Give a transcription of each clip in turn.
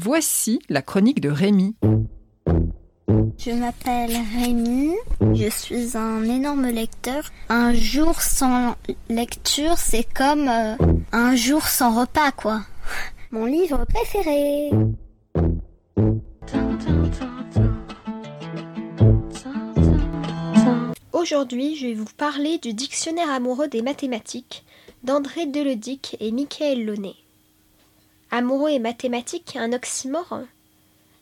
Voici la chronique de Rémi. Je m'appelle Rémi, je suis un énorme lecteur. Un jour sans lecture, c'est comme euh, un jour sans repas, quoi. Mon livre préféré. Aujourd'hui, je vais vous parler du dictionnaire amoureux des mathématiques d'André Deledic et Michael Launay. Amoureux et mathématiques, un oxymore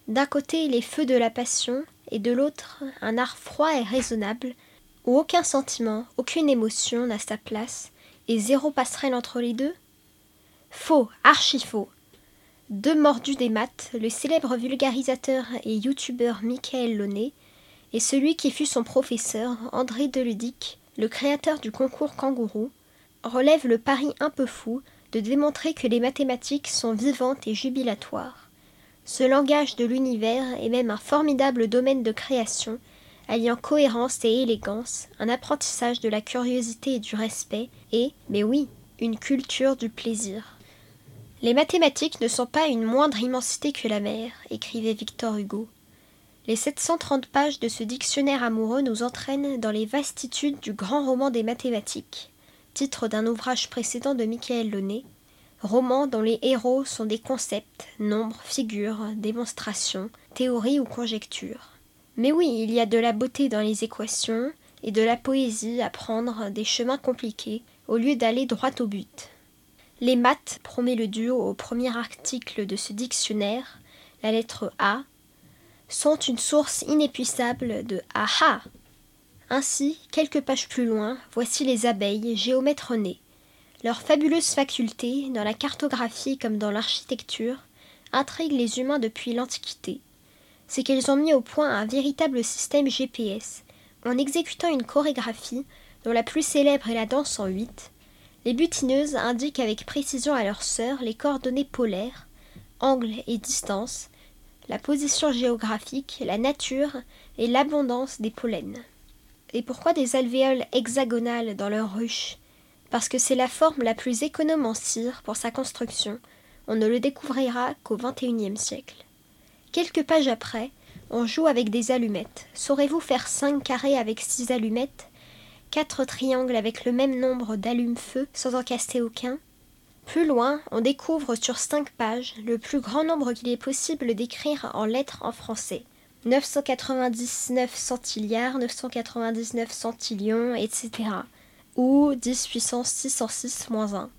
D'un côté, les feux de la passion, et de l'autre, un art froid et raisonnable, où aucun sentiment, aucune émotion n'a sa place, et zéro passerelle entre les deux Faux, archi faux. Deux mordus des maths, le célèbre vulgarisateur et youtubeur Michael Launay, et celui qui fut son professeur, André Deludic, le créateur du concours kangourou, relèvent le pari un peu fou de démontrer que les mathématiques sont vivantes et jubilatoires. Ce langage de l'univers est même un formidable domaine de création, alliant cohérence et élégance, un apprentissage de la curiosité et du respect, et, mais oui, une culture du plaisir. Les mathématiques ne sont pas une moindre immensité que la mer, écrivait Victor Hugo. Les 730 pages de ce dictionnaire amoureux nous entraînent dans les vastitudes du grand roman des mathématiques, titre d'un ouvrage précédent de Michael Launay, roman dont les héros sont des concepts, nombres, figures, démonstrations, théories ou conjectures. Mais oui, il y a de la beauté dans les équations et de la poésie à prendre des chemins compliqués au lieu d'aller droit au but. Les maths, promet le duo au premier article de ce dictionnaire, la lettre A, sont une source inépuisable de aha. Ainsi, quelques pages plus loin, voici les abeilles, géomètres nés. Leur fabuleuse faculté, dans la cartographie comme dans l'architecture, intrigue les humains depuis l'Antiquité. C'est qu'elles ont mis au point un véritable système GPS. En exécutant une chorégraphie, dont la plus célèbre est la danse en huit, les butineuses indiquent avec précision à leurs sœurs les coordonnées polaires, angles et distances, la position géographique, la nature et l'abondance des pollens. Et pourquoi des alvéoles hexagonales dans leurs ruches Parce que c'est la forme la plus économe en cire pour sa construction. On ne le découvrira qu'au XXIe siècle. Quelques pages après, on joue avec des allumettes. Saurez-vous faire cinq carrés avec six allumettes? Quatre triangles avec le même nombre d'allumes-feu sans en casser aucun? Plus loin, on découvre sur cinq pages le plus grand nombre qu'il est possible d'écrire en lettres en français. 999 centilliards, 999 centillions, etc. Ou 10 puissance 606 moins 1.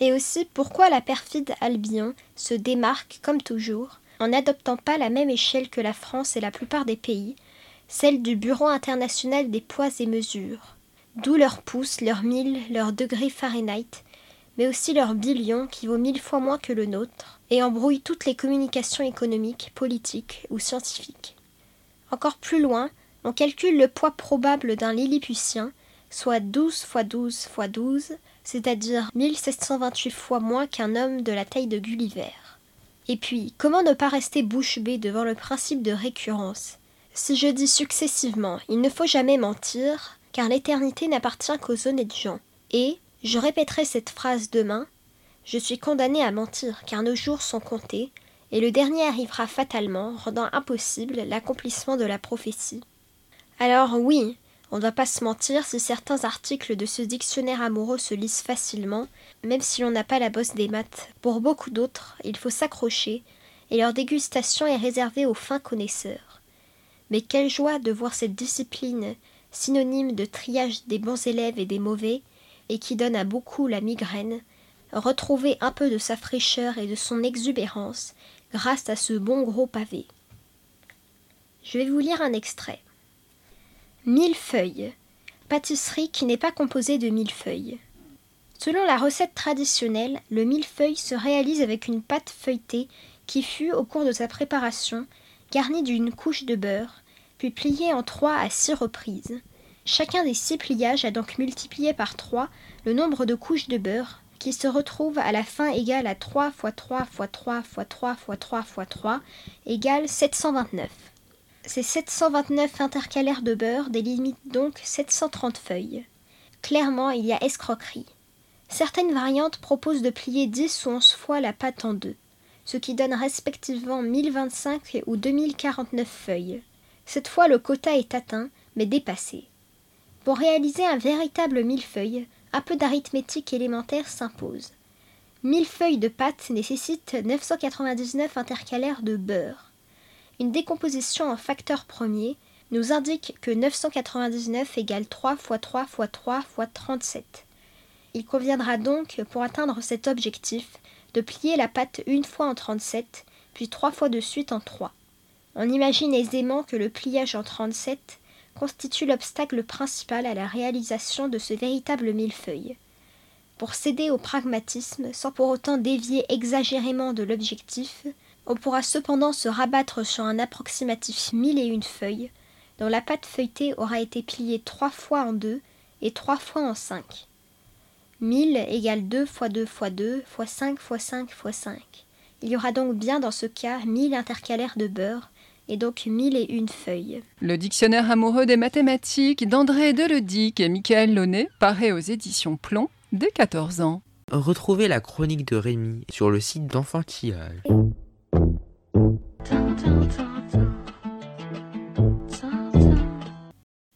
Et aussi pourquoi la perfide Albion se démarque, comme toujours, en n'adoptant pas la même échelle que la France et la plupart des pays, celle du Bureau international des poids et mesures? D'où leur pouce, leur mille, leur degré Fahrenheit, mais aussi leur billion qui vaut mille fois moins que le nôtre, et embrouille toutes les communications économiques, politiques ou scientifiques. Encore plus loin, on calcule le poids probable d'un Lilliputien, soit 12 fois 12 fois 12, c'est-à-dire 1728 fois moins qu'un homme de la taille de Gulliver. Et puis, comment ne pas rester bouche bée devant le principe de récurrence? Si je dis successivement, il ne faut jamais mentir, car l'éternité n'appartient qu'aux honnêtes gens. Et, je répéterai cette phrase demain. Je suis condamné à mentir, car nos jours sont comptés, et le dernier arrivera fatalement, rendant impossible l'accomplissement de la prophétie. Alors oui, on ne doit pas se mentir si certains articles de ce dictionnaire amoureux se lisent facilement, même si l'on n'a pas la bosse des maths. Pour beaucoup d'autres, il faut s'accrocher, et leur dégustation est réservée aux fins connaisseurs. Mais quelle joie de voir cette discipline, synonyme de triage des bons élèves et des mauvais, et qui donne à beaucoup la migraine, retrouver un peu de sa fraîcheur et de son exubérance grâce à ce bon gros pavé. Je vais vous lire un extrait. Millefeuille. Pâtisserie qui n'est pas composée de millefeuilles. Selon la recette traditionnelle, le millefeuille se réalise avec une pâte feuilletée qui fut, au cours de sa préparation, garnie d'une couche de beurre, puis pliée en trois à six reprises. Chacun des six pliages a donc multiplié par 3 le nombre de couches de beurre, qui se retrouve à la fin égal à 3 x 3 x 3 x 3 x 3 x 3 égale 729. Ces 729 intercalaires de beurre délimitent donc 730 feuilles. Clairement, il y a escroquerie. Certaines variantes proposent de plier 10 ou 11 fois la pâte en deux. ce qui donne respectivement 1025 ou 2049 feuilles. Cette fois, le quota est atteint, mais dépassé. Pour réaliser un véritable millefeuille, un peu d'arithmétique élémentaire s'impose. 1000 feuilles de pâte nécessitent 999 intercalaires de beurre. Une décomposition en facteur premier nous indique que 999 égale 3 x 3 x 3 x 37. Il conviendra donc, pour atteindre cet objectif, de plier la pâte une fois en 37, puis trois fois de suite en 3. On imagine aisément que le pliage en 37 constitue l'obstacle principal à la réalisation de ce véritable millefeuille. Pour céder au pragmatisme sans pour autant dévier exagérément de l'objectif, on pourra cependant se rabattre sur un approximatif mille et une feuilles, dont la pâte feuilletée aura été pliée trois fois en deux et trois fois en cinq. 1000 égale 2 fois 2 fois 2 fois 5 fois 5 fois 5. Il y aura donc bien dans ce cas 1000 intercalaires de beurre, et donc mille et une feuilles. Le dictionnaire amoureux des mathématiques d'André Deledic et Michael Launay paraît aux éditions Plomb dès 14 ans. Retrouvez la chronique de Rémi sur le site d'enfantillage.